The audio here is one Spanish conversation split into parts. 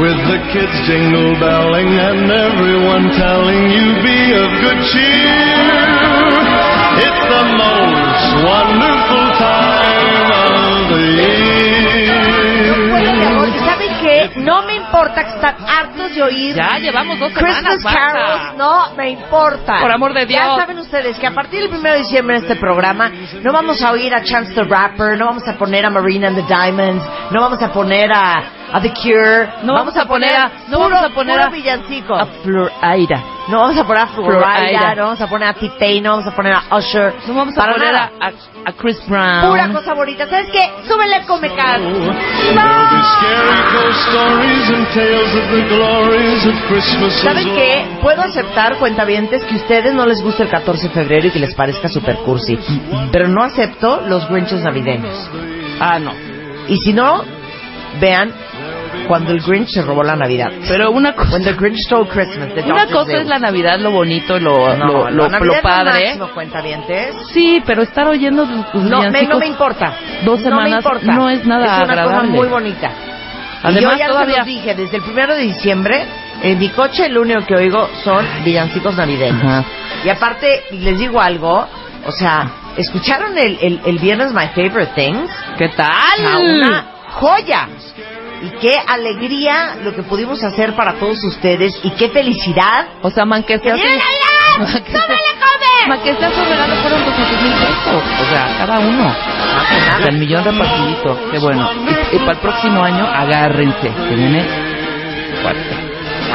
With the kids jingle belling and everyone telling you be of good cheer. It's the most wonderful time of the year. ¿saben qué? No me importa que están hartos de oír Ya llevamos dos Christmas semanas, basta. carols, no me importa. Por amor de Ya Dios. saben ustedes que a partir del 1 de diciembre en este programa no vamos a oír a Chance the Rapper, no vamos a poner a Marina and the Diamonds, no vamos a poner a, a The Cure, No vamos a poner a- no puro- vamos a poner puro a- villancico. A Floraida. no vamos a poner a Florida, Florida. no vamos a poner a T-Pain, no vamos a poner a Usher. No vamos a Para poner a, a, a Chris Brown. Pura cosa bonita. ¿Sabes qué? Súbele el Comecar. Christmas. ¿Saben qué? Puedo aceptar, cuentavientes, que a ustedes no les gusta el 14 de febrero y que les parezca super cursi. Pero no acepto los Grinches navideños. Ah, no. Y si no, vean cuando el Grinch se robó la Navidad. Pero una cosa, When the Grinch stole Christmas. una cosa es la Navidad, lo bonito, lo, No, lo, lo, lo padre. máximo. Sí, pero estar oyendo tus No me, no me importa. dos no me semanas importa. no es nada Es una agradable. cosa muy bonita. Además, y yo ya se todavía- los dije, desde el primero de diciembre, en mi coche lo único que oigo son villancicos navideños. Ajá. Y aparte, les digo algo, o sea, ¿escucharon el, el, el viernes My Favorite Things? ¿Qué O sea, tal? una joya. Y qué alegría lo que pudimos hacer para todos ustedes y qué felicidad. O sea, man, que. ¡Súbele, Man, que fueron 200 mil pesos. O sea, cada uno. O sea, el millón repartidito. Qué bueno. Y, y para el próximo año, agárrense. Que viene fuerte.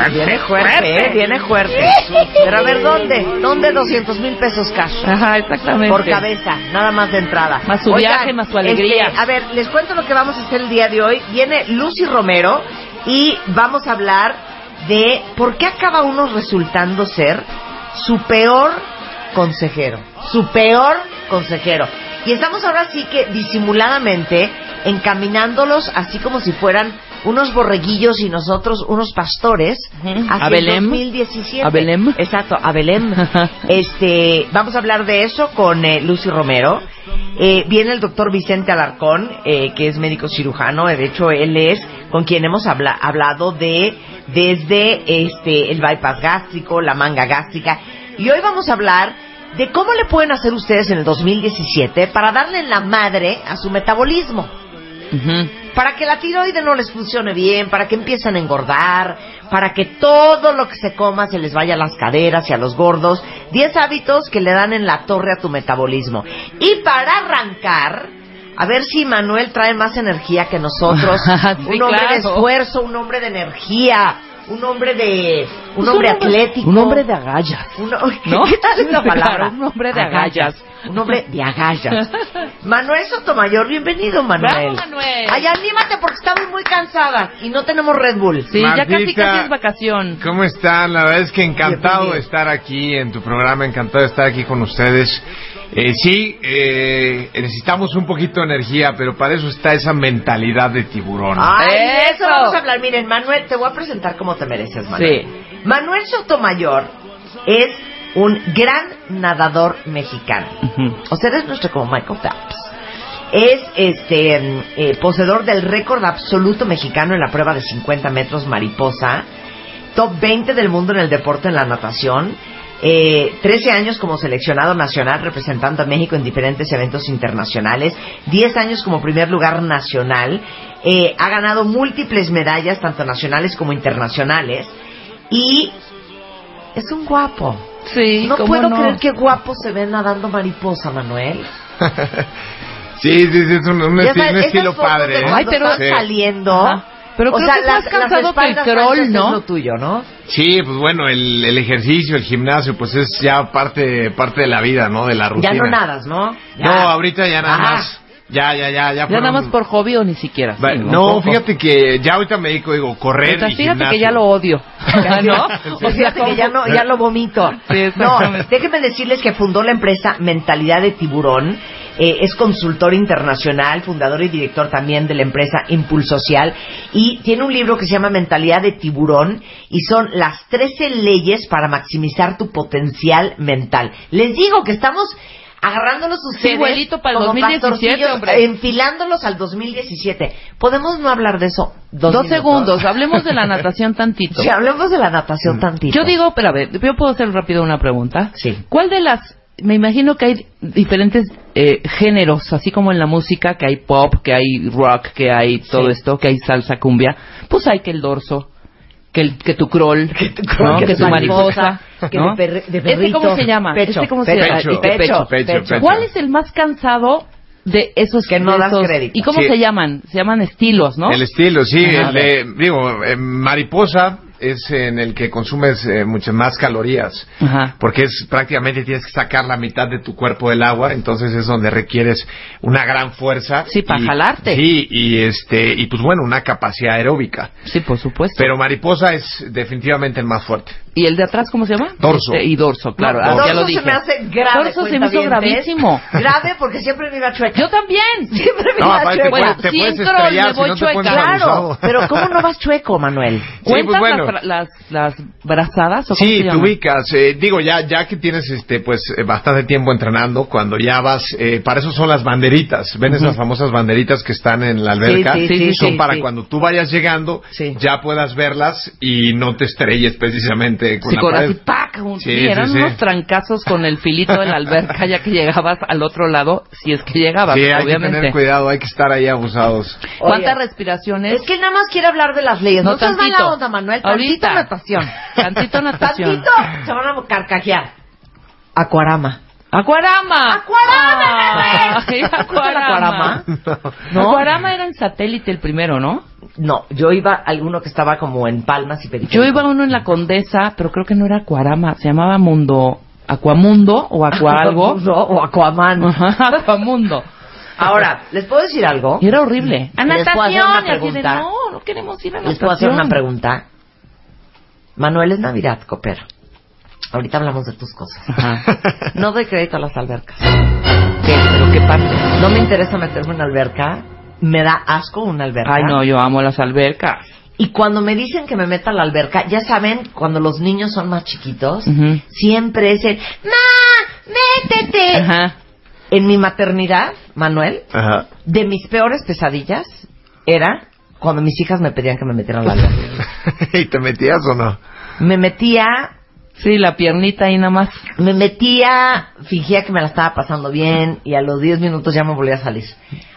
Viene fuerte, ¿eh? viene fuerte. Pero a ver, ¿dónde? ¿Dónde 200 mil pesos cash? Ajá, exactamente. Por cabeza, nada más de entrada. Más su viaje, más su alegría. este, a ver, les cuento lo que vamos a hacer el día de hoy. Viene Lucy Romero y vamos a hablar de por qué acaba uno resultando ser su peor consejero. Su peor consejero. Y estamos ahora sí que disimuladamente encaminándolos así como si fueran unos borreguillos y nosotros unos pastores Ujú. hacia A el Belém. 2017. A Belém. Exacto, a Belém. este, vamos a hablar de eso con eh, Lucy Romero. Eh, viene el doctor Vicente Alarcón, eh, que es médico cirujano. De hecho, él es con quien hemos habla- hablado de desde este el bypass gástrico, la manga gástrica. Y hoy vamos a hablar de cómo le pueden hacer ustedes en el 2017 para darle la madre a su metabolismo Para que la tiroide no les funcione bien, para que empiecen a engordar, para que todo lo que se coma se les vaya a las caderas y a los gordos. 10 hábitos que le dan en la torre a tu metabolismo. Y para arrancar, a ver si Manuel trae más energía que nosotros. Sí, un hombre de esfuerzo, un hombre de energía, un hombre de... Un Pues hombre un atlético. un hombre de agallas. Un- ¿No? ¿Qué tal esa Claro, palabra? un hombre de agallas. Un hombre de agallas. Manuel Sotomayor, bienvenido, Manuel. Bravo, Manuel. Ay, anímate porque estamos muy cansadas y no tenemos Red Bull. Sí, ya casi casi es vacación. ¿Cómo están? La verdad es que encantado de estar aquí en tu programa, encantado de estar aquí con ustedes. Eh, sí, eh, necesitamos un poquito de energía, pero para eso está esa mentalidad de tiburón. Ay, de eso vamos a hablar. Miren, Manuel, te voy a presentar como te mereces, Manuel. Manuel Sotomayor es un gran nadador mexicano. O sea, es nuestro como Michael Phelps. Es este mm, eh, poseedor del récord absoluto mexicano en la prueba de 50 metros mariposa, top 20 del mundo en el deporte en la natación, eh, 13 años como seleccionado nacional representando a México en diferentes eventos internacionales, 10 años como primer lugar nacional, eh, ha ganado múltiples medallas tanto nacionales como internacionales y es un guapo. Sí, No ¿cómo puedo no? creer que guapo se ve nadando mariposa, Manuel. Sí, sí, sí, es un, un Ya esti- sabes, un esas estilo fotos padre. de ¿eh? Ay, pero- Sí. saliendo. Ajá. Pero o creo sea, que es las, más cansado las que el crawl, ¿no? Es lo tuyo, ¿no? Sí, pues bueno, el, el ejercicio, el gimnasio, pues es ya parte parte de la vida, ¿no? De la rutina. Ya no nadas, ¿no? Ya. No, ahorita ya nada más. Ya, ya, ya, ya. Ya nada más por hobby o ni siquiera. Sí, no, poco. fíjate que ya ahorita me dedico, digo, correr y fíjate gimnasio. que ya lo odio. ¿No? O Fíjate que ya no, ya lo vomito. Sí, no, déjenme decirles que fundó la empresa Mentalidad de Tiburón. eh, es consultor internacional, fundador y director también de la empresa Impulso Social. Y tiene un libro que se llama Mentalidad de Tiburón. Y son las 13 leyes para maximizar tu potencial mental. Les digo que estamos agarrándolos ustedes vuelito para el como 2017, pastorcillos, hombre. enfilándolos al 2017. ¿Podemos no hablar de eso? Dos, Dos segundos, hablemos de la natación tantito. Sí, hablemos de la natación tantito. Yo digo, pero a ver, yo puedo hacer rápido una pregunta. Sí. ¿Cuál de las, me imagino que hay diferentes eh, géneros, así como en la música, que hay pop, que hay rock, que hay todo Sí. esto, que hay salsa cumbia, pues hay que el dorso, que, el, que tu crawl, que tu, crawl, que, que tu mariposa, mariposa, que ¿no? de perri- de ¿Este perrito. cómo se llama? Pecho, ¿Este cómo se pecho, llama? pecho, pecho, pecho, pecho. pecho. ¿Cuál es el más cansado de esos Que no das crédito. ¿Y cómo Sí. se llaman? Se llaman estilos, ¿no? El estilo, sí. El de- digo, eh, mariposa es en el que consumes eh, muchas más calorías. Ajá. Porque es prácticamente tienes que sacar la mitad de tu cuerpo del agua, entonces es donde requieres una gran fuerza. Sí, para y- jalarte. Sí, y este, y pues bueno, una capacidad aeróbica. Sí, por supuesto. Pero mariposa es definitivamente el más fuerte. ¿Y el de atrás cómo se llama? Dorso. Este, y dorso, claro. No, ah, dorso ya lo dije. se me hace grave. Dorso se me hizo gravísimo. Grave porque siempre me iba chueca. Yo también. Siempre me No, iba chueca. te Bueno, puedes, te puedes me si voy no te chueca. Claro, pero ¿cómo no vas chueco, Manuel? Sí, pues ¿Cuentas bueno. las, las, las brazadas o cómo Sí, se te ubicas. eh, digo, ya ya que tienes este pues eh, bastante tiempo entrenando, cuando ya vas, eh, para eso son las banderitas. ¿Ven esas famosas banderitas que están en la alberca? Sí, sí, sí, son sí, para sí. cuando tú vayas llegando, Sí. ya puedas verlas y no te estrelles precisamente con Sí, la con pared. así, ¡pac! Un- Sí, sí, eran sí. unos trancazos con el filito de la alberca ya que llegabas al otro lado, si es que llegabas, Sí, hay que obviamente. tener cuidado, hay que estar ahí abusados. ¿Cuántas Oye, respiraciones? Es que nada más quiere hablar de las leyes. No, No, seas tantito. mala onda, Manuel. Tantito Ahorita. natación. Tantito natación. Tantito. Se van a carcajear. Acuarama. ¡Acuarama! ¡Acuarama, Ay, ¿Escuchas acuarama. ¿No? Acuarama era en satélite el primero, ¿no? No, yo iba a alguno que estaba como en Palmas y Periférico. Yo iba a uno en la Condesa, pero creo que no era Acuarama, se llamaba Mundo, Aquamundo o Aqua algo. No, o Aquaman. Aquamundo. Ahora, ¿les puedo decir algo? Y era horrible. A ¿Les puedo hacer una pregunta? no, no queremos ir a natación. Les puedo hacer una pregunta. Manuel, es Navidad, coopera. Ahorita hablamos de tus cosas. Ajá. No doy crédito a las albercas. ¿Qué? ¿Pero qué parte? No me interesa meterme en una alberca. Me da asco una alberca. Ay, no, yo amo las albercas. Y cuando me dicen que me meta a la alberca, ya saben, cuando los niños son más chiquitos, siempre es el ¡Ma! ¡Métete! Ajá. En mi maternidad, Manuel, Ajá. de mis peores pesadillas era cuando mis hijas me pedían que me metiera a la alberca. ¿Y te metías o no? Me metía Sí, la piernita ahí nada más. me metía, fingía que me la estaba pasando bien y a los 10 minutos ya me volvía a salir.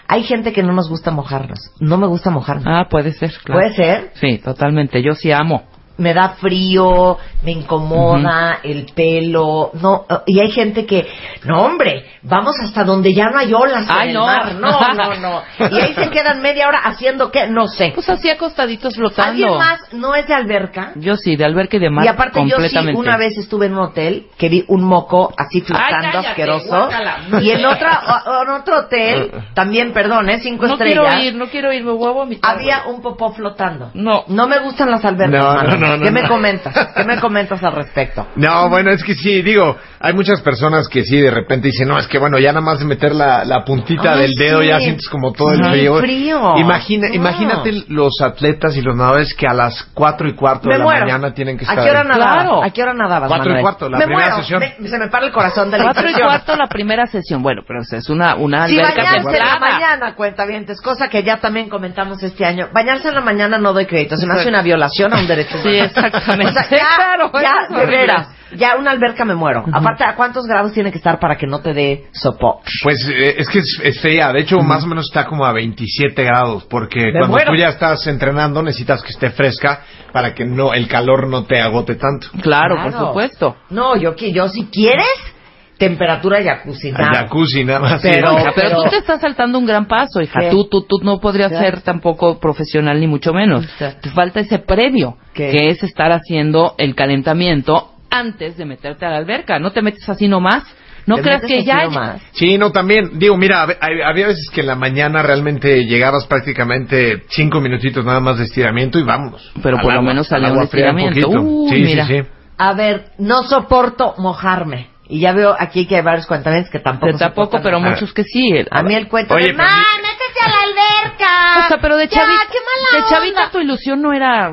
Hay gente que no nos gusta mojarnos. No me gusta mojarme. Ah, puede ser, claro. ¿Puede ser? Sí, totalmente. Yo sí amo. Me da frío, me incomoda el pelo. No, y hay gente que, no hombre, vamos hasta donde ya no hay olas en Ay, el no. mar. No, no, no. Y ahí se quedan media hora haciendo qué, no sé. Pues así acostaditos flotando. ¿Alguien más no es de alberca? Yo sí, de alberca y de mar Y aparte yo sí, completamente. una vez estuve en un hotel que vi un moco así flotando cállate, asqueroso. guácala. Y en otra, o- en otro hotel, también, perdón, ¿eh? Cinco No estrellas. quiero ir, no quiero ir, me a vomitar. Había un popó flotando. No. No me gustan las albercas. No, no, no, no, ¿Qué me no. comentas? ¿Qué me comentas al respecto? No, bueno, es que sí, digo, hay muchas personas que sí de repente dicen, no, es que bueno, ya nada más de meter la, la puntita Ay, del dedo sí. ya sientes como todo el Sí, frío. frío. Imagina, No. Imagínate los atletas y los nadadores que a las cuatro y cuarto Me de la mañana tienen que ¿A estar qué hora? Claro. ¿A qué hora nadabas, Cuatro y Manuel? cuarto, la me primera muero. sesión. Me- se me para el corazón de la Cuatro y impresión. cuarto la primera sesión. Bueno, pero es una, una Si alberca bañarse en la mañana, cuenta bien, cosa que ya también comentamos este año. Bañarse en la mañana no doy crédito, se me hace una violación a un derecho Sí, humano. exactamente. O sea, ya, Claro, ya, es de veras. Ya una alberca me muero. Aparte, ¿a cuántos grados tiene que estar para que no te dé sopo? Pues eh, es que es, es fea. De hecho, más o menos está como a 27 grados. Porque Me cuando muero. tú ya estás entrenando, necesitas que esté fresca para que no el calor no te agote tanto. Claro, Claro. por supuesto. No, yo, yo si quieres, temperatura jacuzzi. Nada. jacuzzi, nada más. Pero- pero, pero- tú te estás saltando un gran paso, hija. ¿Qué? Tú, tú, tú no podrías ¿Qué? ser tampoco profesional ni mucho menos. ¿Qué? Te falta ese previo, ¿Qué? que es estar haciendo el calentamiento antes de meterte a la alberca. No te metes así nomás. No ¿Te creas que ya... nomás? Sí, no, también, digo, mira, había veces que en la mañana realmente llegabas prácticamente cinco minutitos nada más de estiramiento y vámonos. Pero por lo menos al salía un estiramiento. poquito. Uy, sí, mira. sí, sí. A ver, no soporto mojarme. Y ya veo aquí que hay varios cuentamientos que tampoco Que tampoco, pero muchos que sí. A mí el cuento Oye, de, pero ¡Ma, mi- métete a la alberca! O sea, pero de Ya, chavita, qué mala de chavita onda. tu ilusión no era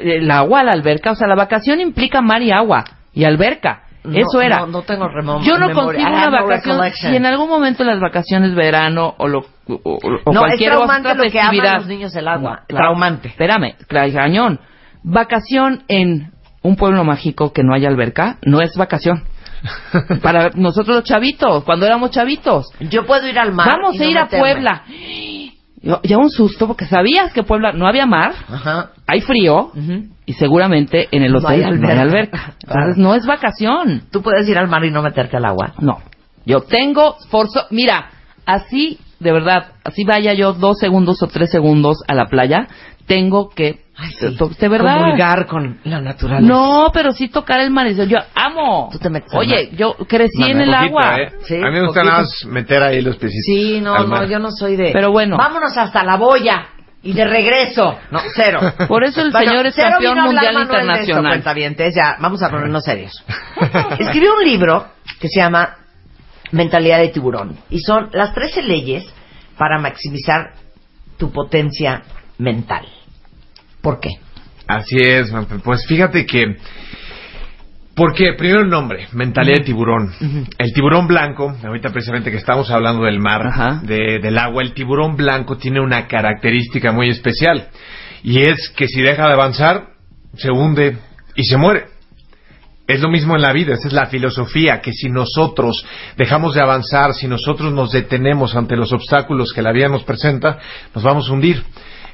el agua, la alberca. O sea, la vacación implica mar y agua y alberca. No, Eso era. No, no tengo remo- Yo no consigo una no vacación. recollection. si en algún momento en las vacaciones verano o, lo, o, o- No, es cualquier traumante otra lo que aman los niños el agua. claro. Traumante. Espérame, cañón. Vacación en un pueblo mágico que no haya alberca no es vacación. Para nosotros los chavitos, cuando éramos chavitos. Yo puedo ir al mar. Vamos y a no ir a. Puebla. Yo- ya un susto porque sabías que Puebla no había mar, Ajá. hay frío y seguramente en el No hotel hay no hay alberca. Claro. Entonces no es vacación. Tú puedes ir al mar y no meterte al agua. No. Yo tengo forzo. Mira, así, de verdad, así vaya yo dos segundos o tres segundos a la playa, tengo que. Ay, sí. de verdad. Comulgar con la naturaleza. No, pero sí tocar el mar. y Yo amo. Tú te metes Oye, yo crecí en el Poquito, agua. ¿eh? Sí, a mí me gusta nada más meter ahí los piecitos. Sí, no, al no, yo no soy de... Pero bueno. Vámonos hasta la boya y de regreso. No, cero. Por eso el Bueno, señor es campeón mundial Manuel de esto, internacional. ya, vamos a ponernos serios. Escribió un libro que se llama Mentalidad de tiburón. Y son las 13 leyes para maximizar tu potencia mental. ¿Por qué? Así es, pues fíjate que... Porque primero el nombre, mentalidad de tiburón. El tiburón blanco, ahorita precisamente que estamos hablando del mar, de- del agua, el tiburón blanco tiene una característica muy especial. Y es que si deja de avanzar, se hunde y se muere. Es lo mismo en la vida, esa es la filosofía, que si nosotros dejamos de avanzar, si nosotros nos detenemos ante los obstáculos que la vida nos presenta, nos vamos a hundir.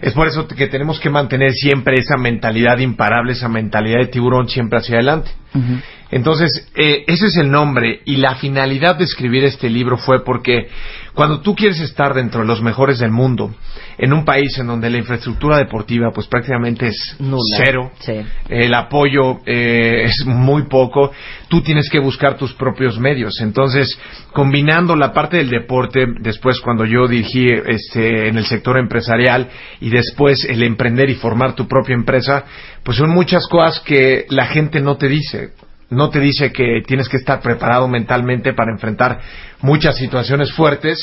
Es por eso que tenemos que mantener siempre esa mentalidad imparable, esa mentalidad de tiburón siempre hacia adelante. Entonces, eh, ese es el nombre y la finalidad de escribir este libro fue porque cuando tú quieres estar dentro de los mejores del mundo, en un país en donde la infraestructura deportiva pues prácticamente es Nula. cero, Sí. el apoyo eh, es muy poco, tú tienes que buscar tus propios medios. Entonces, combinando la parte del deporte, después cuando yo dirigí este, en el sector empresarial y después el emprender y formar tu propia empresa, pues son muchas cosas que la gente no te dice. No te dice que tienes que estar preparado mentalmente para enfrentar muchas situaciones fuertes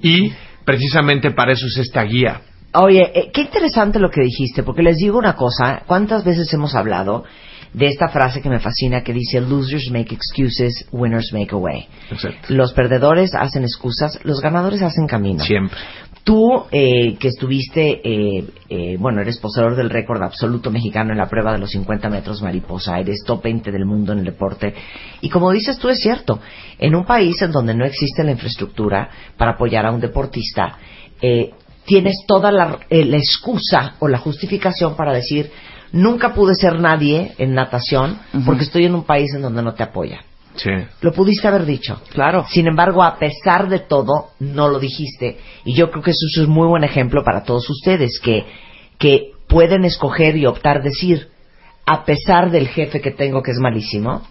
y precisamente para eso es esta guía. Oye, eh, qué interesante lo que dijiste, porque les digo una cosa, ¿cuántas veces hemos hablado de esta frase que me fascina que dice losers make excuses, winners make a way? Exacto. Los perdedores hacen excusas, los ganadores hacen camino. Siempre. Tú, eh, que estuviste, eh, eh, bueno, eres poseedor del récord absoluto mexicano en la prueba de los 50 metros mariposa, eres top 20 del mundo en el deporte. Y como dices tú, es cierto, en un país en donde no existe la infraestructura para apoyar a un deportista, eh, tienes toda la, la excusa o la justificación para decir, nunca pude ser nadie en natación porque estoy en un país en donde no te apoya. Sí. Lo pudiste haber dicho. Claro. Sin embargo, a pesar de todo, no lo dijiste. Y yo creo que eso es un muy buen ejemplo para todos ustedes, que, que pueden escoger y optar decir, a pesar del jefe que tengo que es malísimo,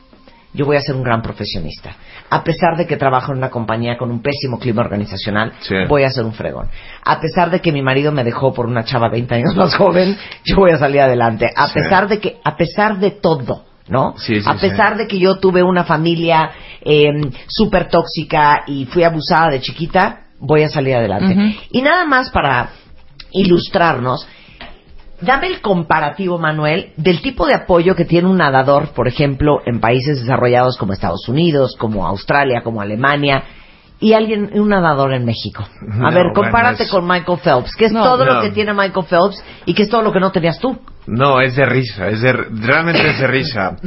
yo voy a ser un gran profesionista. A pesar de que trabajo en una compañía con un pésimo clima organizacional, Sí. voy a ser un fregón. A pesar de que mi marido me dejó por una chava 20 años más joven, yo voy a salir adelante. A Sí. pesar de que, a pesar de todo, ¿no? Sí, sí, a sí. pesar de que yo tuve una familia eh, súper tóxica y fui abusada de chiquita, voy a salir adelante. Y nada más para ilustrarnos, dame el comparativo, Manuel, del tipo de apoyo que tiene un nadador, por ejemplo, en países desarrollados como Estados Unidos, como Australia, como Alemania, y alguien, un nadador en México. A No, ver, bueno, compárate es- con Michael Phelps, que es No, todo lo que tiene Michael Phelps y que es todo lo que no tenías tú. No, es de risa, es de, realmente es de risa.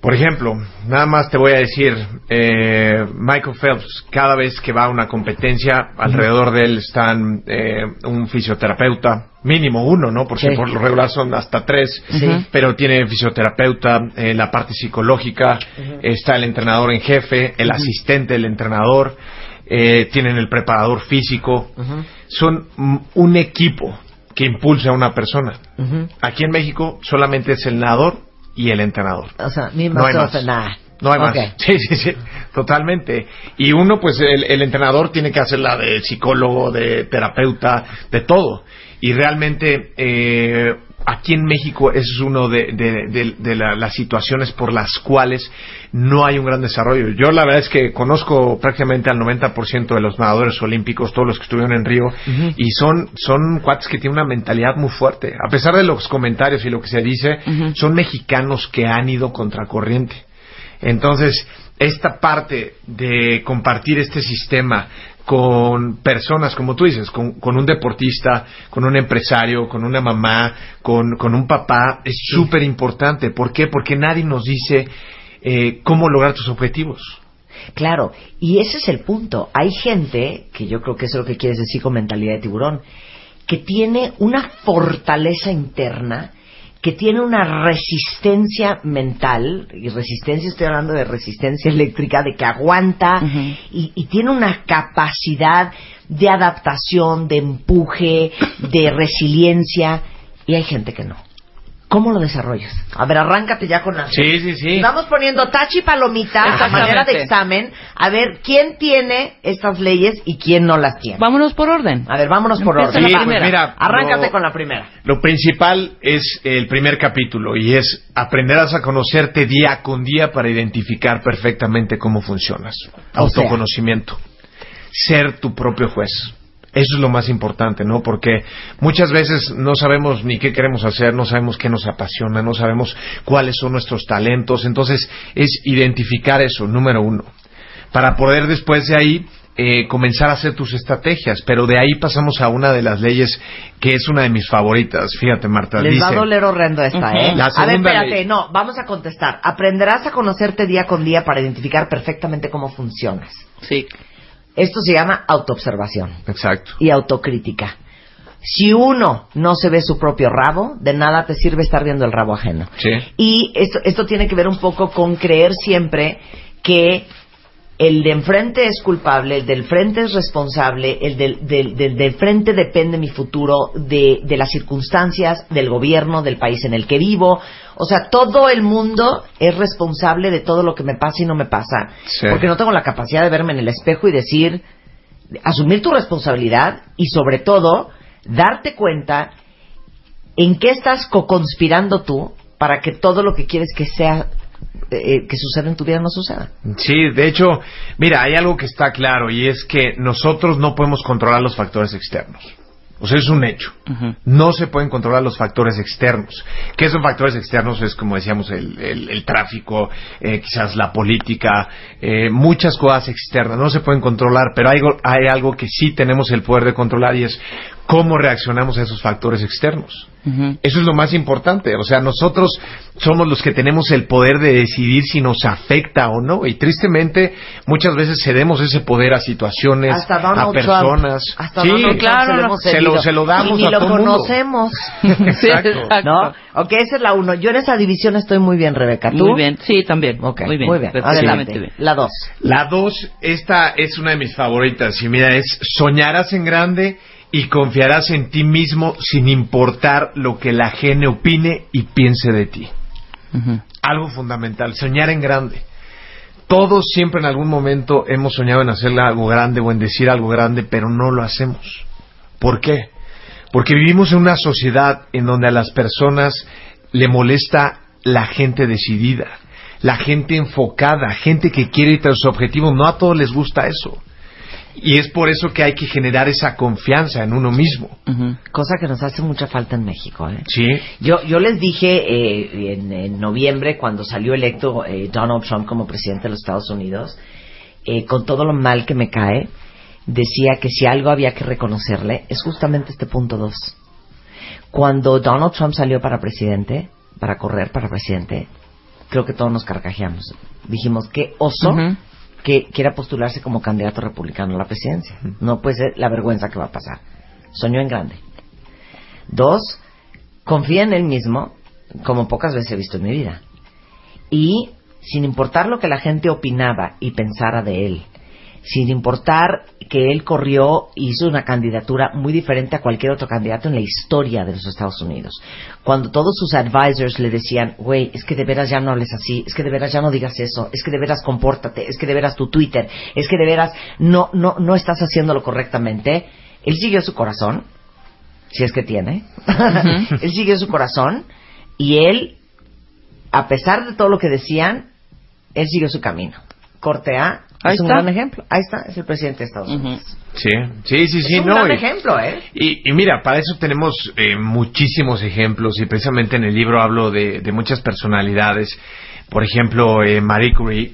Por ejemplo, nada más te voy a decir, eh, Michael Phelps, cada vez que va a una competencia, alrededor de él están eh, un fisioterapeuta, mínimo uno, ¿no? Porque Sí. por lo regular son hasta tres, Sí. pero tiene fisioterapeuta, eh, la parte psicológica, está el entrenador en jefe, el asistente del entrenador, eh, tienen el preparador físico. Son un equipo que impulsa a una persona. Aquí en México solamente es el nadador y el entrenador. O sea, mi No hay no más. nada. No hay Ok. más. Sí, sí, sí, totalmente. Y uno, pues el, el entrenador tiene que hacer la de psicólogo, de terapeuta, de todo. Y realmente eh, aquí en México es uno de, de- de- de la- las situaciones por las cuales no hay un gran desarrollo. Yo la verdad es que conozco prácticamente al 90% de los nadadores olímpicos, todos los que estuvieron en Río, y son, son cuates que tienen una mentalidad muy fuerte. A pesar de los comentarios y lo que se dice, son mexicanos que han ido contracorriente. Entonces, esta parte de compartir este sistema con personas, como tú dices, con, con un deportista, con un empresario, con una mamá, con, con un papá, es súper importante. ¿Por qué? Porque nadie nos dice eh, cómo lograr tus objetivos. Claro, y ese es el punto. Hay gente, que yo creo que eso es lo que quieres decir con mentalidad de tiburón, que tiene una fortaleza interna, que tiene una resistencia mental, y resistencia estoy hablando de resistencia eléctrica, de que aguanta y tiene una capacidad de adaptación, de empuje, de resiliencia, y hay gente que no. ¿Cómo lo desarrollas? A ver, arráncate ya con las Sí, sí, sí. Vamos poniendo tachi palomita a manera de examen a ver quién tiene estas leyes y quién no las tiene. Vámonos por orden. A ver, vámonos por Empieza orden. la Va. primera. mira, Arráncate lo- con la primera. Lo principal es el primer capítulo y es aprenderás a conocerte día con día para identificar perfectamente cómo funcionas. O sea. Autoconocimiento. Ser tu propio juez. Eso es lo más importante, ¿no? Porque muchas veces no sabemos ni qué queremos hacer, no sabemos qué nos apasiona, no sabemos cuáles son nuestros talentos. Entonces, es identificar eso, número uno. Para poder después de ahí eh, comenzar a hacer tus estrategias. Pero de ahí pasamos a una de las leyes que es una de mis favoritas. Fíjate, Marta. Les va a doler horrendo esta. ¿eh? La a ver, segunda espérate, ley. no, vamos a contestar. Aprenderás a conocerte día con día para identificar perfectamente cómo funcionas. Sí. Esto se llama autoobservación Exacto. y autocrítica. Si uno no se ve su propio rabo, de nada te sirve estar viendo el rabo ajeno. Sí. Y esto, esto tiene que ver un poco con creer siempre que el de enfrente es culpable, el del frente es responsable, el del, del, del, del frente depende mi futuro, de, de las circunstancias, del gobierno, del país en el que vivo. O sea, todo el mundo es responsable de todo lo que me pasa y no me pasa. Sí. Porque no tengo la capacidad de verme en el espejo y decir, asumir tu responsabilidad y sobre todo, darte cuenta en qué estás co-conspirando tú para que todo lo que quieres que sea eh, que suceda en tu vida no suceda. Sí, de hecho, mira, hay algo que está claro y es que nosotros no podemos controlar los factores externos. O sea, es un hecho. No se pueden controlar los factores externos. ¿Qué son factores externos? Es como decíamos, el, el- el tráfico, eh, quizás la política, eh, muchas cosas externas. No se pueden controlar, pero hay, algo- hay algo que sí tenemos el poder de controlar y es cómo reaccionamos a esos factores externos. Eso es lo más importante. O sea, nosotros somos los que tenemos el poder de decidir si nos afecta o no. Y tristemente, muchas veces cedemos ese poder a situaciones, Hasta a personas. Trump. Hasta sí, Donald claro, se lo no, hemos se lo- se lo damos y ni a lo todo mundo. conocemos. Exacto. ¿No? Ok, esa es la uno. Yo en esa división estoy muy bien, Rebeca. ¿Tú? Muy bien. Sí, también. Ok, Muy bien. Muy bien. Perfectamente Adelante. bien. La dos. La dos, esta es una de mis favoritas. Y mira, es soñarás en grande y confiarás en ti mismo sin importar lo que la gente opine y piense de ti. Algo fundamental, soñar en grande. Todos siempre en algún momento hemos soñado en hacer algo grande o en decir algo grande, pero no lo hacemos. ¿Por qué? Porque vivimos en una sociedad en donde a las personas le molesta la gente decidida, la gente enfocada, gente que quiere ir tras su objetivo. No a todos les gusta eso. Y es por eso que hay que generar esa confianza en uno mismo. Ujú. Cosa que nos hace mucha falta en México, ¿eh? Sí. Yo, yo les dije eh, en, en noviembre, cuando salió electo eh, Donald Trump como presidente de los Estados Unidos, eh, con todo lo mal que me cae, decía que si algo había que reconocerle, es justamente este punto dos. Cuando Donald Trump salió para presidente, para correr para presidente, creo que todos nos carcajeamos. Dijimos, qué oso. Que quiera postularse como candidato republicano a la presidencia. No puede ser la vergüenza que va a pasar. Soñó en grande. Dos, confía en él mismo, como pocas veces he visto en mi vida. Y sin importar lo que la gente opinaba y pensara de él, sin importar que él corrió y hizo una candidatura muy diferente a cualquier otro candidato en la historia de los Estados Unidos. Cuando todos sus advisors le decían, güey, es que de veras ya no hables así, es que de veras ya no digas eso, es que de veras compórtate, es que de veras tu Twitter, es que de veras no, no, no estás haciéndolo correctamente, él siguió su corazón, si es que tiene, él siguió su corazón y él, a pesar de todo lo que decían, él siguió su camino. Corte A Ahí es un está. gran ejemplo. Ahí está, es el presidente de Estados Unidos. Sí, sí, sí, sí, es un no. gran y- ejemplo, ¿eh? Y, y mira, para eso tenemos eh, muchísimos ejemplos y precisamente en el libro hablo de, de muchas personalidades. Por ejemplo, eh, Marie Curie,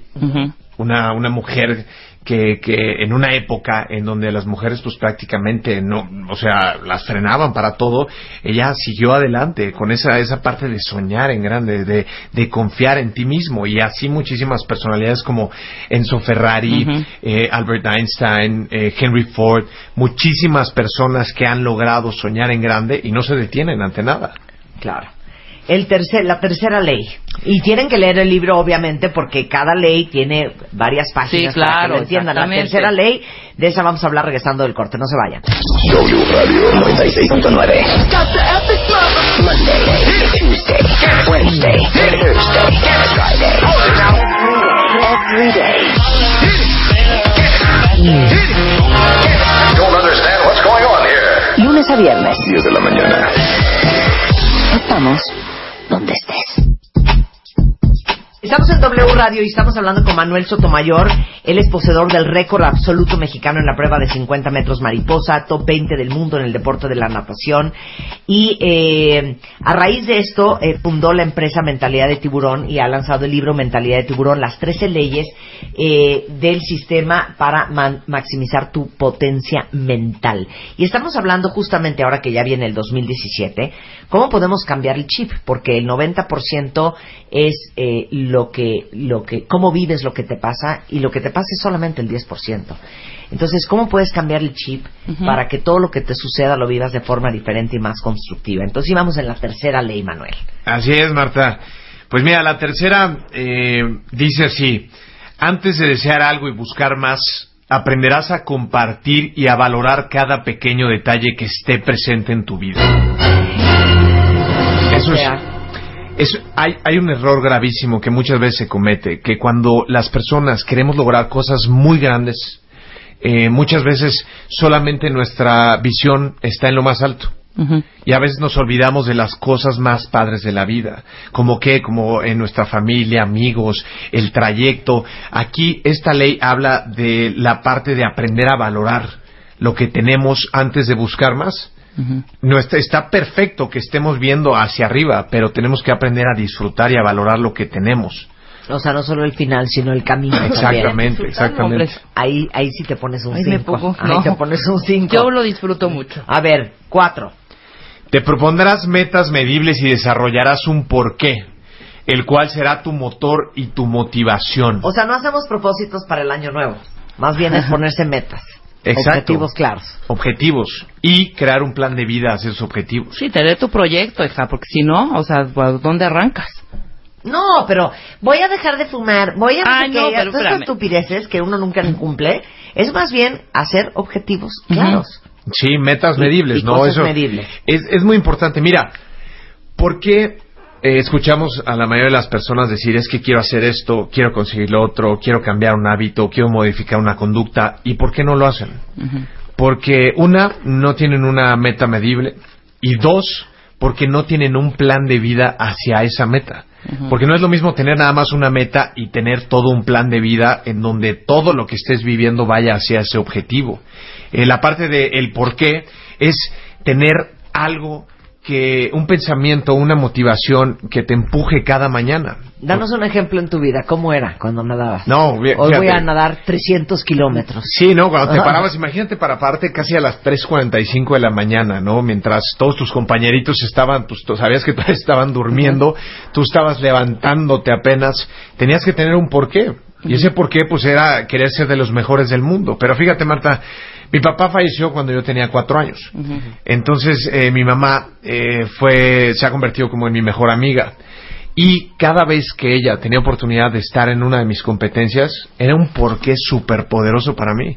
una, una mujer que, que en una época en donde las mujeres pues prácticamente no, o sea, las frenaban para todo, ella siguió adelante con esa, esa parte de soñar en grande, de, de confiar en ti mismo y así muchísimas personalidades como Enzo Ferrari, eh, Albert Einstein, eh, Henry Ford, muchísimas personas que han logrado soñar en grande y no se detienen ante nada. Claro. El tercer, la tercera ley. Y tienen que leer el libro, obviamente, porque cada ley tiene varias páginas Sí, para que claro, lo entiendan. La tercera ley, de esa vamos a hablar regresando del corte. No se vayan. W Radio 96.9. Monday, Tuesday, Wednesday, Thursday, Friday. Every day. Don't understand what's going on here. Lunes a viernes. 10 de la mañana. Estamos donde estés. Estamos en W Radio y estamos hablando con Manuel Sotomayor. Él es poseedor del récord absoluto mexicano en la prueba de 50 metros mariposa, top 20 del mundo en el deporte de la natación. Y eh, a raíz de esto eh, fundó la empresa Mentalidad de Tiburón y ha lanzado el libro Mentalidad de Tiburón, las 13 leyes eh, del sistema para maximizar tu potencia mental. Y estamos hablando justamente ahora que ya viene el 2017, cómo podemos cambiar el chip, porque el 90% es eh, lo que, lo que, cómo vives lo que te pasa y lo que te pasa es solamente el 10%. Entonces, ¿cómo puedes cambiar el chip para que todo lo que te suceda lo vivas de forma diferente y más constructiva? Entonces, íbamos en la tercera ley, Manuel. Así es, Marta. Pues mira, la tercera eh, dice así, antes de desear algo y buscar más, aprenderás a compartir y a valorar cada pequeño detalle que esté presente en tu vida. Eso es, es- hay, hay un error gravísimo que muchas veces se comete, que cuando las personas queremos lograr cosas muy grandes, eh, muchas veces solamente nuestra visión está en lo más alto. Y a veces nos olvidamos de las cosas más padres de la vida, como que, como en nuestra familia, amigos, el trayecto. Aquí esta ley habla de la parte de aprender a valorar lo que tenemos antes de buscar más. No está, está perfecto que estemos viendo hacia arriba, pero tenemos que aprender a disfrutar y a valorar lo que tenemos. o sea, no solo el final, sino el camino también. Exactamente, exactamente. Ahí, ahí sí te pones un Ahí me 5. pongo- Ahí no. te pones un 5. Yo lo disfruto mucho. A ver, cuatro. Te propondrás metas medibles y desarrollarás un porqué, el cual será tu motor y tu motivación. O sea, no hacemos propósitos para el año nuevo. Más bien es ponerse metas. Exacto. Objetivos claros. objetivos y crear un plan de vida hacia esos objetivos. Sí, tener tu proyecto, hija, porque si no, o sea, ¿por ¿dónde arrancas? No, pero voy a dejar de fumar, voy a sé no, pero todas estupideces que uno nunca cumple, es más bien hacer objetivos claros. Sí, metas Y- medibles, y ¿no? cosas Eso medibles. Es, es muy importante. Mira, ¿por qué eh, escuchamos a la mayoría de las personas decir es que quiero hacer esto, quiero conseguir lo otro, quiero cambiar un hábito, quiero modificar una conducta y por qué no lo hacen? Porque una, no tienen una meta medible y dos, porque no tienen un plan de vida hacia esa meta. Porque no es lo mismo tener nada más una meta y tener todo un plan de vida en donde todo lo que estés viviendo vaya hacia ese objetivo. Eh, la parte del el por qué es tener algo que un pensamiento, una motivación que te empuje cada mañana. Danos un ejemplo en tu vida. ¿Cómo era cuando nadabas? No, bien, Hoy voy a nadar 300 kilómetros. Sí, no, cuando te parabas, imagínate para pararte casi a las 3.45 de la mañana, ¿no? Mientras todos tus compañeritos estaban, pues tú sabías que todavía estaban durmiendo, tú estabas levantándote apenas, tenías que tener un porqué. Y ese porqué, pues era querer ser de los mejores del mundo. Pero fíjate, Marta, mi papá falleció cuando yo tenía cuatro años. Entonces, eh, mi mamá eh, fue, se ha convertido como en mi mejor amiga. Y cada vez que ella tenía oportunidad de estar en una de mis competencias, era un porqué súper poderoso para mí.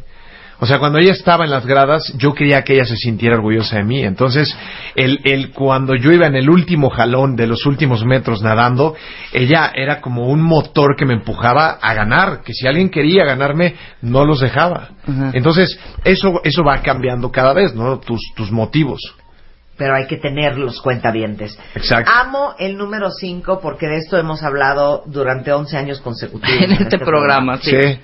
O sea, cuando ella estaba en las gradas, yo quería que ella se sintiera orgullosa de mí. Entonces, el, el, cuando yo iba en el último jalón de los últimos metros nadando, ella era como un motor que me empujaba a ganar. Que si alguien quería ganarme, no los dejaba. Entonces, eso, eso va cambiando cada vez, ¿no? Tus, tus motivos. Pero hay que tener los cuentavientes. Exacto. Amo el número 5 porque de esto hemos hablado durante 11 años consecutivos. en este programa, sí. Sí.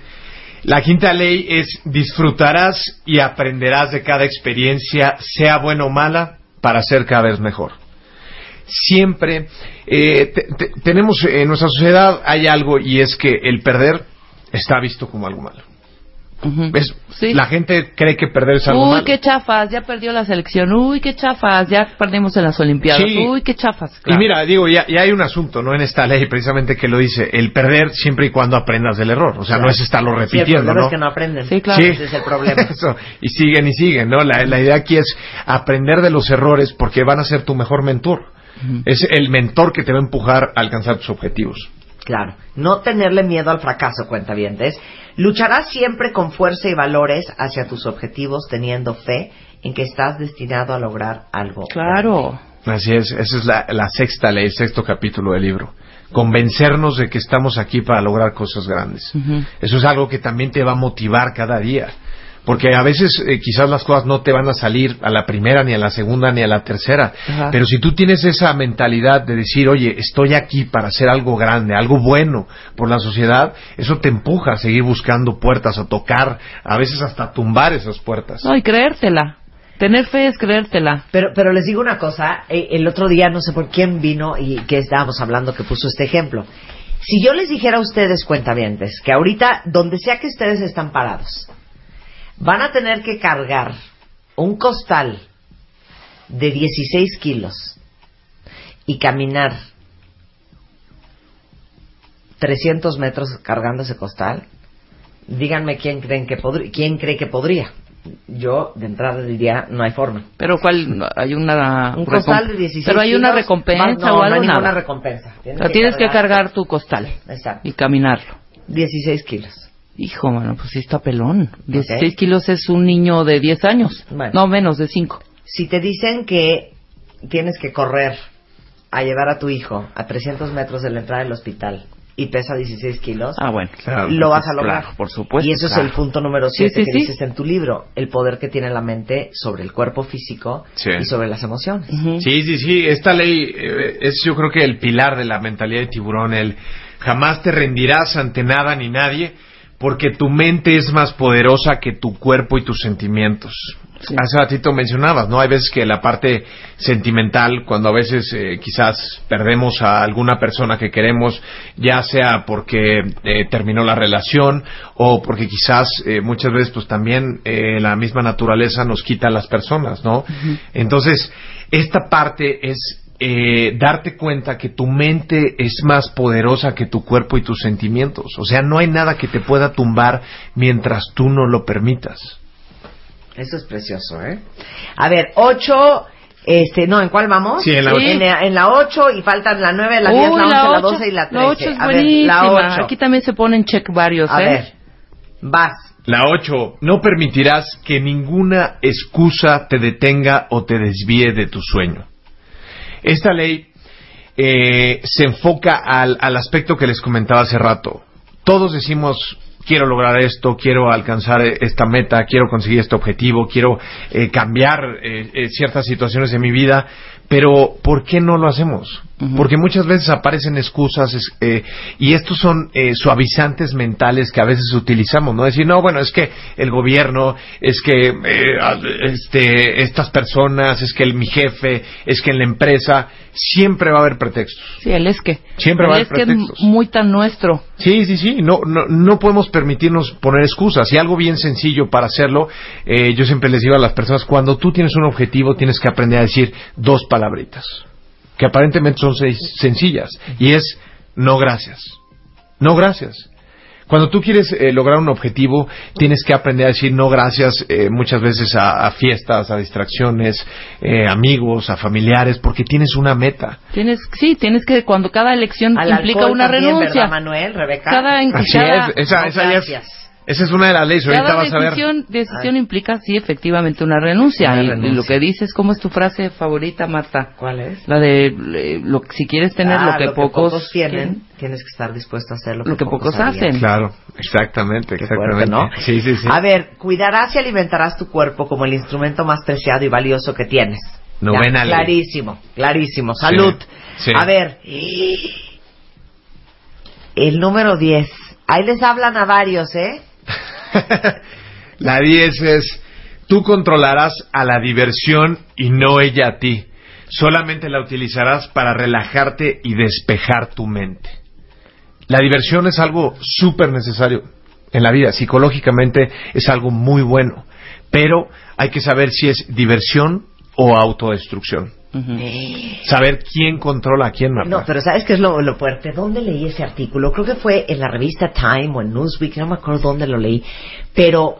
La quinta ley es disfrutarás y aprenderás de cada experiencia, sea buena o mala, para ser cada vez mejor. Siempre eh, te- te- tenemos en nuestra sociedad hay algo y es que el perder está visto como algo malo. Ujú. ¿Ves? Sí. La gente cree que perder es algo Uy, malo. qué chafas, ya perdió la selección. Uy, qué chafas, ya perdimos en las Olimpiadas. Sí. Uy, qué chafas. Y mira, digo, ya, ya hay un asunto, ¿no? En esta ley precisamente que lo dice, el perder siempre y cuando aprendas del error. O sea, no es estarlo Sí, el repitiendo, ¿no? es que no aprenden. Sí, claro. Sí. Ese es el problema. Eso. Y siguen y siguen, ¿no? La, la idea aquí es aprender de los errores porque van a ser tu mejor mentor. Es el mentor que te va a empujar a alcanzar tus objetivos. Claro, no tenerle miedo al fracaso, cuentavientes. Lucharás siempre con fuerza y valores hacia tus objetivos, teniendo fe en que estás destinado a lograr algo. Claro. Así es, esa es la, la sexta ley, el sexto capítulo del libro. Convencernos de que estamos aquí para lograr cosas grandes. Eso es algo que también te va a motivar cada día. Porque a veces eh, quizás las cosas no te van a salir a la primera, ni a la segunda, ni a la tercera. Ajá. Pero si tú tienes esa mentalidad de decir, oye, estoy aquí para hacer algo grande, algo bueno por la sociedad, eso te empuja a seguir buscando puertas, a tocar, a veces hasta tumbar esas puertas. No, y creértela. Tener fe es creértela. Pero, pero les digo una cosa, eh, el otro día no sé por quién vino y que estábamos hablando que puso este ejemplo. Si yo les dijera a ustedes, cuentavientes, que ahorita, donde sea que ustedes están parados, van a tener que cargar un costal de 16 kilos y caminar 300 metros cargando ese costal, díganme quién creen que podría, quién cree que podría. Yo de entrada diría no hay forma. Pero ¿cuál? Hay una... Un costal de 16 Pero hay una kilos, recompensa más- no, o no algo, hay ninguna nada. recompensa. O sea, tienes que cargar tu costal Exacto. y caminarlo. 16 kilos. Hijo, mano, pues sí está pelón. 16 Ok. kilos es un niño de 10 años. Bueno. No, menos de 5. Si te dicen que tienes que correr a llevar a tu hijo a 300 metros de la entrada del hospital y pesa 16 kilos, Ah, bueno. Claro. lo vas a lograr. Claro, por supuesto. y eso claro. es el punto número Sí, 7 sí, que sí. dices en tu libro, el poder que tiene la mente sobre el cuerpo físico Sí. y sobre las emociones. Sí, sí, sí. Esta ley eh, es yo creo que el pilar de la mentalidad de tiburón. El jamás te rendirás ante nada ni nadie porque tu mente es más poderosa que tu cuerpo y tus sentimientos. Sí. Hace ratito mencionabas, ¿no? Hay veces que la parte sentimental, cuando a veces eh, quizás perdemos a alguna persona que queremos, ya sea porque eh, terminó la relación o porque quizás eh, muchas veces pues también eh, la misma naturaleza nos quita a las personas, ¿no? Entonces, esta parte es eh, darte cuenta que tu mente es más poderosa que tu cuerpo y tus sentimientos. O sea, no hay nada que te pueda tumbar mientras tú no lo permitas. Eso es precioso, ¿eh? A ver, 8, este, no, ¿en cuál vamos? Sí, en la Sí. ocho. En la, en la 8 y faltan la 9, la 10, Uy, la 11, la, ocho. 12 y la 13. La 8 es a ver, la 8. Aquí también se ponen check varios, A ¿eh? ver, vas. La 8. No permitirás que ninguna excusa te detenga o te desvíe de tu sueño. Esta ley eh, se enfoca al, al aspecto que les comentaba hace rato. Todos decimos, quiero lograr esto, quiero alcanzar esta meta, quiero conseguir este objetivo, quiero eh, cambiar eh, eh, ciertas situaciones de mi vida, Pero, ¿por qué no lo hacemos? Porque muchas veces aparecen excusas eh, y estos son eh, suavizantes mentales que a veces utilizamos, ¿no? Decir, no, bueno, es que el gobierno, es que eh, este, estas personas, es que el, mi jefe, es que en la empresa, siempre va a haber pretextos. Sí, el es que. Siempre el va a haber es que es pretextos. muy tan nuestro. Sí, sí, sí, no, no, no podemos permitirnos poner excusas. Y algo bien sencillo para hacerlo, eh, yo siempre les digo a las personas, cuando tú tienes un objetivo, tienes que aprender a decir dos palabritas, que aparentemente son seis, sencillas, y es no gracias. No gracias. Cuando tú quieres eh, lograr un objetivo, tienes que aprender a decir no gracias eh, muchas veces a, a fiestas, a distracciones, eh, amigos, a familiares, porque tienes una meta. Tienes, sí, tienes que, cuando cada elección Al implica una también, renuncia. ¿verdad, Manuel, Rebeca? Cada, Así cada, es, esa, No, esa ya es- gracias. Esa es una de las leyes. Ahorita cada vas a ver. decisión, decisión implica, sí, efectivamente, una renuncia. Una y, renuncia. lo que dices, ¿cómo es tu frase favorita, Marta? ¿Cuál es? La de, eh, lo, si quieres tener Ah, lo que pocos, tienen, tienes que estar dispuesto a hacer lo que, lo que pocos hacen. Claro, exactamente, exactamente. fuerte, ¿no? Sí, sí, sí. A ver, cuidarás y alimentarás tu cuerpo como el instrumento más preciado y valioso que tienes. Novena Ya, ley. Clarísimo, clarísimo. Salud. sí. A ver, el número 10. Ahí les hablan a varios, ¿eh? la 10 es, tú controlarás a la diversión y no ella a ti. Solamente la utilizarás para relajarte y despejar tu mente. La diversión es algo súper necesario en la vida. Psicológicamente es algo muy bueno. Pero hay que saber si es diversión o autodestrucción. Saber quién controla a quién, Marta. No, pero ¿sabes qué es lo, lo fuerte? ¿Dónde leí ese artículo? Creo que fue en la revista Time o en Newsweek, no me acuerdo dónde lo leí. Pero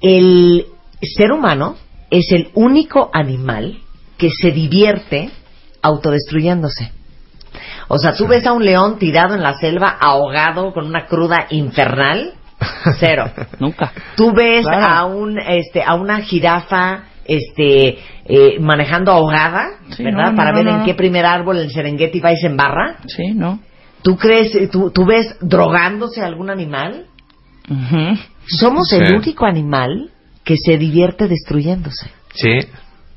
el ser humano es el único animal que se divierte autodestruyéndose. O sea, tú ves a un león tirado en la selva, ahogado, con una cruda infernal, cero. Nunca. Tú ves Claro. a un este a una jirafa este eh, manejando ahogada, Sí, ¿verdad? no, no, Para no, ver no. en qué primer árbol el Serengeti va y se embarra. Sí, ¿no? ¿Tú crees, eh, tú, tú ves drogándose a algún animal? Somos Sí. el único animal que se divierte destruyéndose. Sí.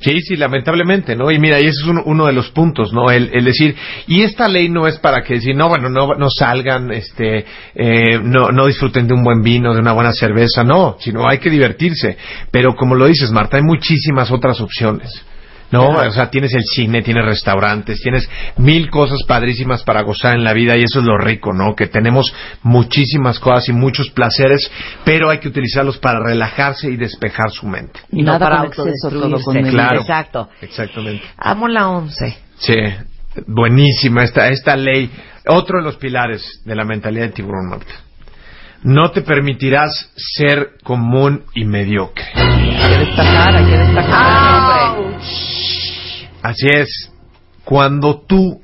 Sí, sí, lamentablemente, ¿no? Y mira, y ese es uno, de los puntos, ¿no? El, el decir, y esta ley no es para que decir, no, bueno, no, no salgan, este, eh, no, no disfruten de un buen vino, de una buena cerveza, no, sino hay que divertirse. Pero como lo dices, Marta, hay muchísimas otras opciones. ¿No? Claro. O sea, tienes el cine, tienes restaurantes, tienes mil cosas padrísimas para gozar en la vida y eso es lo rico, ¿no? Que tenemos muchísimas cosas y muchos placeres, pero hay que utilizarlos para relajarse y despejar su mente. Y no nada para exceso, todo con. Claro. Exacto. Exactamente. Amo la once. Sí, buenísima esta, esta ley. Otro de los pilares de la mentalidad de tiburón, Marta. No te permitirás ser común y mediocre. Hay que destacar, hay que destacar. hombre. Así es. Cuando tú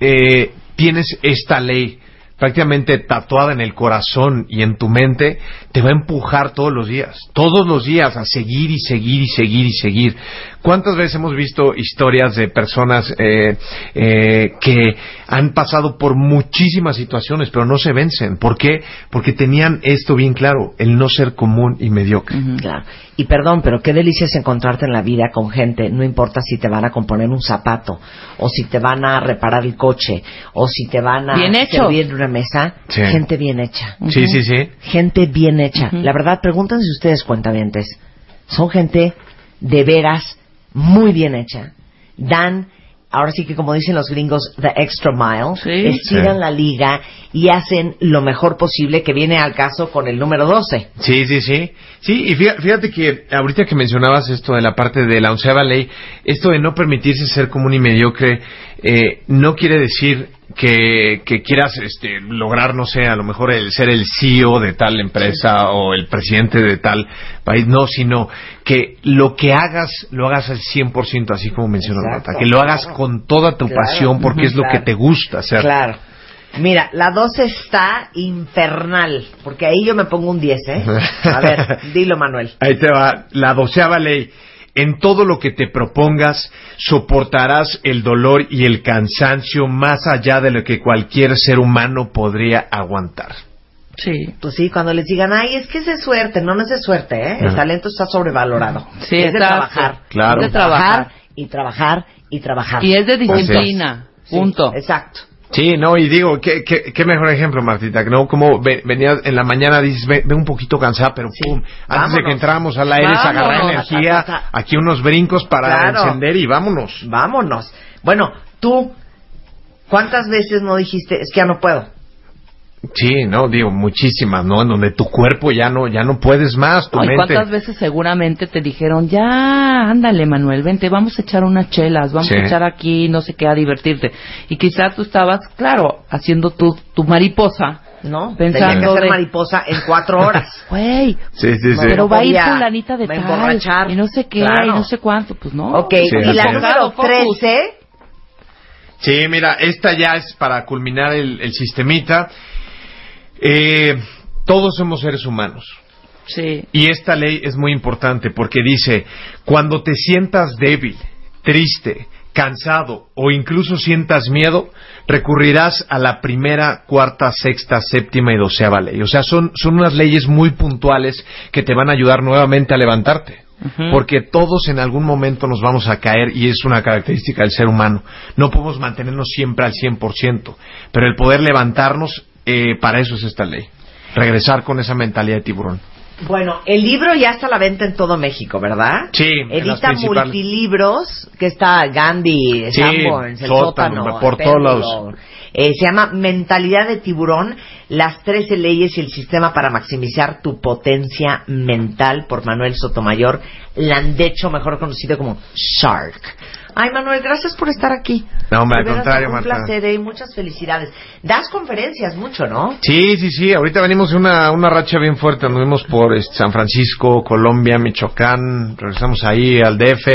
eh, tienes esta ley prácticamente tatuada en el corazón y en tu mente, te va a empujar todos los días, todos los días a seguir y seguir y seguir y seguir. ¿Cuántas veces hemos visto historias de personas eh, eh, que han pasado por muchísimas situaciones, pero no se vencen? ¿Por qué? Porque tenían esto bien claro, el no ser común y mediocre. Claro. Y perdón, pero qué delicia es encontrarte en la vida con gente, no importa si te van a componer un zapato, o si te van a reparar el coche, o si te van a Bien hecho. servir una mesa, Sí. gente bien hecha. Sí, sí, sí. Gente bien hecha. La verdad, pregúntense ustedes, cuentavientes. Son gente de veras muy bien hecha. Dan, ahora sí que como dicen los gringos, the extra mile. Sí. Estiran Sí. la liga y hacen lo mejor posible que viene al caso con el número 12. Sí, sí, sí. Sí, y fíjate, fíjate que ahorita que mencionabas esto de la parte de la onceava ley, esto de no permitirse ser común y mediocre, eh, no quiere decir que, que quieras este, lograr, no sé, a lo mejor el ser el CEO de tal empresa o el presidente de tal país, no, sino que lo que hagas, lo hagas al 100%, así como mencionó Marta, que lo hagas claro. con toda tu Claro. pasión porque es lo Claro. que te gusta hacer. Claro. Mira, la 12 está infernal, porque ahí yo me pongo un 10, ¿eh? A ver, dilo, Manuel. Ahí te va, la doceava ley. En todo lo que te propongas, soportarás el dolor y el cansancio más allá de lo que cualquier ser humano podría aguantar. Sí. Pues sí, cuando les digan, ay, es que es de suerte, no, no es de suerte, ¿eh? El Ajá. talento está sobrevalorado. Sí, es de exacto. trabajar. Claro. Es de trabajar y trabajar y trabajar. Y es de disciplina. Sí, Punto. exacto. Sí, no, y digo, ¿qué, qué, qué mejor ejemplo, Martita? ¿No? Como ve- venías en la mañana, dices, ve, ve un poquito cansada, pero pum, antes de que entráramos al aire, agarrar Vámonos. energía, Ta, ta, ta. aquí unos brincos para Claro. encender y vámonos. Vámonos. Bueno, tú, ¿cuántas veces no dijiste, es que ya no puedo? Sí, no, digo, muchísimas, ¿no? En donde tu cuerpo ya no, ya no puedes más, tu No, ¿Y mente. cuántas veces seguramente te dijeron, ya, ándale, Manuel, vente, vamos a echar unas chelas, vamos Sí. a echar aquí, no sé qué, a divertirte? Y quizás tú estabas, claro, haciendo tu, tu mariposa, ¿No? Pensando Tenía que de- mariposa en cuatro horas. güey, Sí, sí, sí. pero va a ir fulanita de tal, emborrachar. y no sé qué, Claro. y no sé cuánto, pues no. ok, Sí, y la número Focus. 13, Sí, mira, esta ya es para culminar el, el sistemita. Eh, todos somos seres humanos. Sí. Y esta ley es muy importante porque dice, cuando te sientas débil, triste, cansado o incluso sientas miedo, recurrirás a la primera, cuarta, sexta, séptima y doceava ley. O sea, son, son unas leyes muy puntuales que te van a ayudar nuevamente a levantarte. Porque todos en algún momento nos vamos a caer y es una característica del ser humano. No podemos mantenernos siempre al 100%, pero el poder levantarnos, eh, para eso es esta ley. Regresar con esa mentalidad de tiburón. bueno, el libro ya está a la venta en todo México, ¿verdad? Sí, Edita multilibros, que está Gandhi, Sí, Sanborns, el sótano, sótano, por todos lados. Eh, se llama Mentalidad de Tiburón, las 13 leyes y el sistema para maximizar tu potencia mental por Manuel Sotomayor, Landecho, mejor conocido como Shark. Ay, Manuel, gracias por estar aquí. No, hombre, al contrario, Un Marta. placer eh, y muchas felicidades. Das conferencias mucho, ¿no? Sí, sí, sí. Ahorita venimos de una, una racha bien fuerte. Anduvimos por este, San Francisco, Colombia, Michoacán. Regresamos ahí al DF.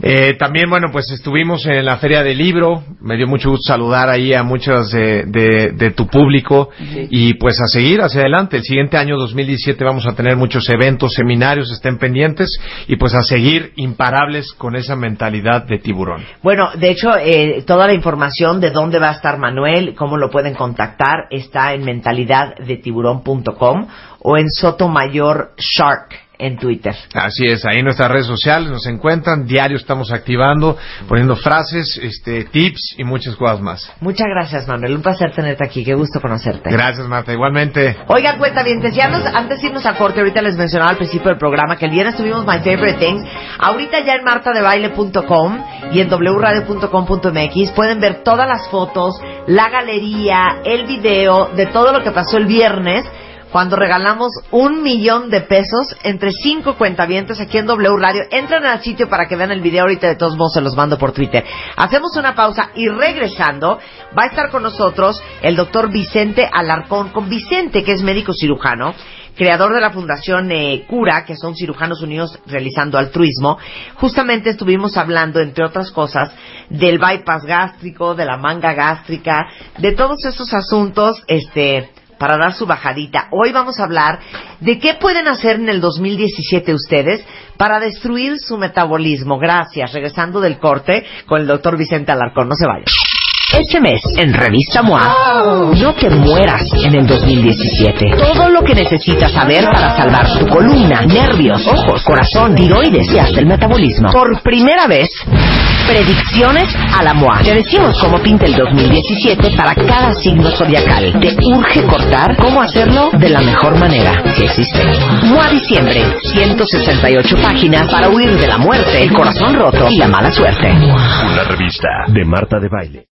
Eh, también, bueno, pues estuvimos en la Feria del Libro. Me dio mucho gusto saludar ahí a muchos de, de, de tu público. Y pues a seguir hacia adelante. El siguiente año, 2017, vamos a tener muchos eventos, seminarios. Estén pendientes. Y pues a seguir imparables con esa mentalidad de tiburón. Bueno, de hecho, eh, toda la información de dónde va a estar Manuel, cómo lo pueden contactar, está en mentalidaddetiburón.com o en Sotomayor Shark en Twitter. Así es, ahí en nuestras redes sociales nos encuentran, diario estamos activando, poniendo frases, este, tips y muchas cosas más. Muchas gracias, Manuel. Un placer tenerte aquí. Qué gusto conocerte. Gracias, Marta, igualmente. Oigan, cuenta bien, ya nos- antes de irnos a corte, ahorita les mencionaba al principio del programa que el viernes tuvimos My Favorite Things. Ahorita ya en martadebaile.com y en wradio.com.mx pueden ver todas las fotos, la galería, el video de todo lo que pasó el viernes cuando regalamos un millón de pesos entre cinco cuentavientes aquí en W Radio. Entran al sitio para que vean el video ahorita de todos modos se los mando por Twitter. Hacemos una pausa y regresando va a estar con nosotros el doctor Vicente Alarcón, con Vicente que es médico cirujano creador de la Fundación eh, Cura, que son cirujanos unidos realizando altruismo, justamente estuvimos hablando, entre otras cosas, del bypass gástrico, de la manga gástrica, de todos esos asuntos, este, para dar su bajadita. Hoy vamos a hablar de qué pueden hacer en el 2017 ustedes para destruir su metabolismo. Gracias. Regresando del corte con el doctor Vicente Alarcón. No se vayan. Este mes, en Revista MOA, no te mueras en el 2017. Todo lo que necesitas saber para salvar tu columna, nervios, ojos, corazón, tiroides y hasta el metabolismo. Por primera vez, predicciones a la MOA. Te decimos cómo pinta el 2017 para cada signo zodiacal. Te urge cortar cómo hacerlo de la mejor manera, si existe. MOA Diciembre, 168 páginas para huir de la muerte, el corazón roto y la mala suerte. Una revista de Marta de Baile.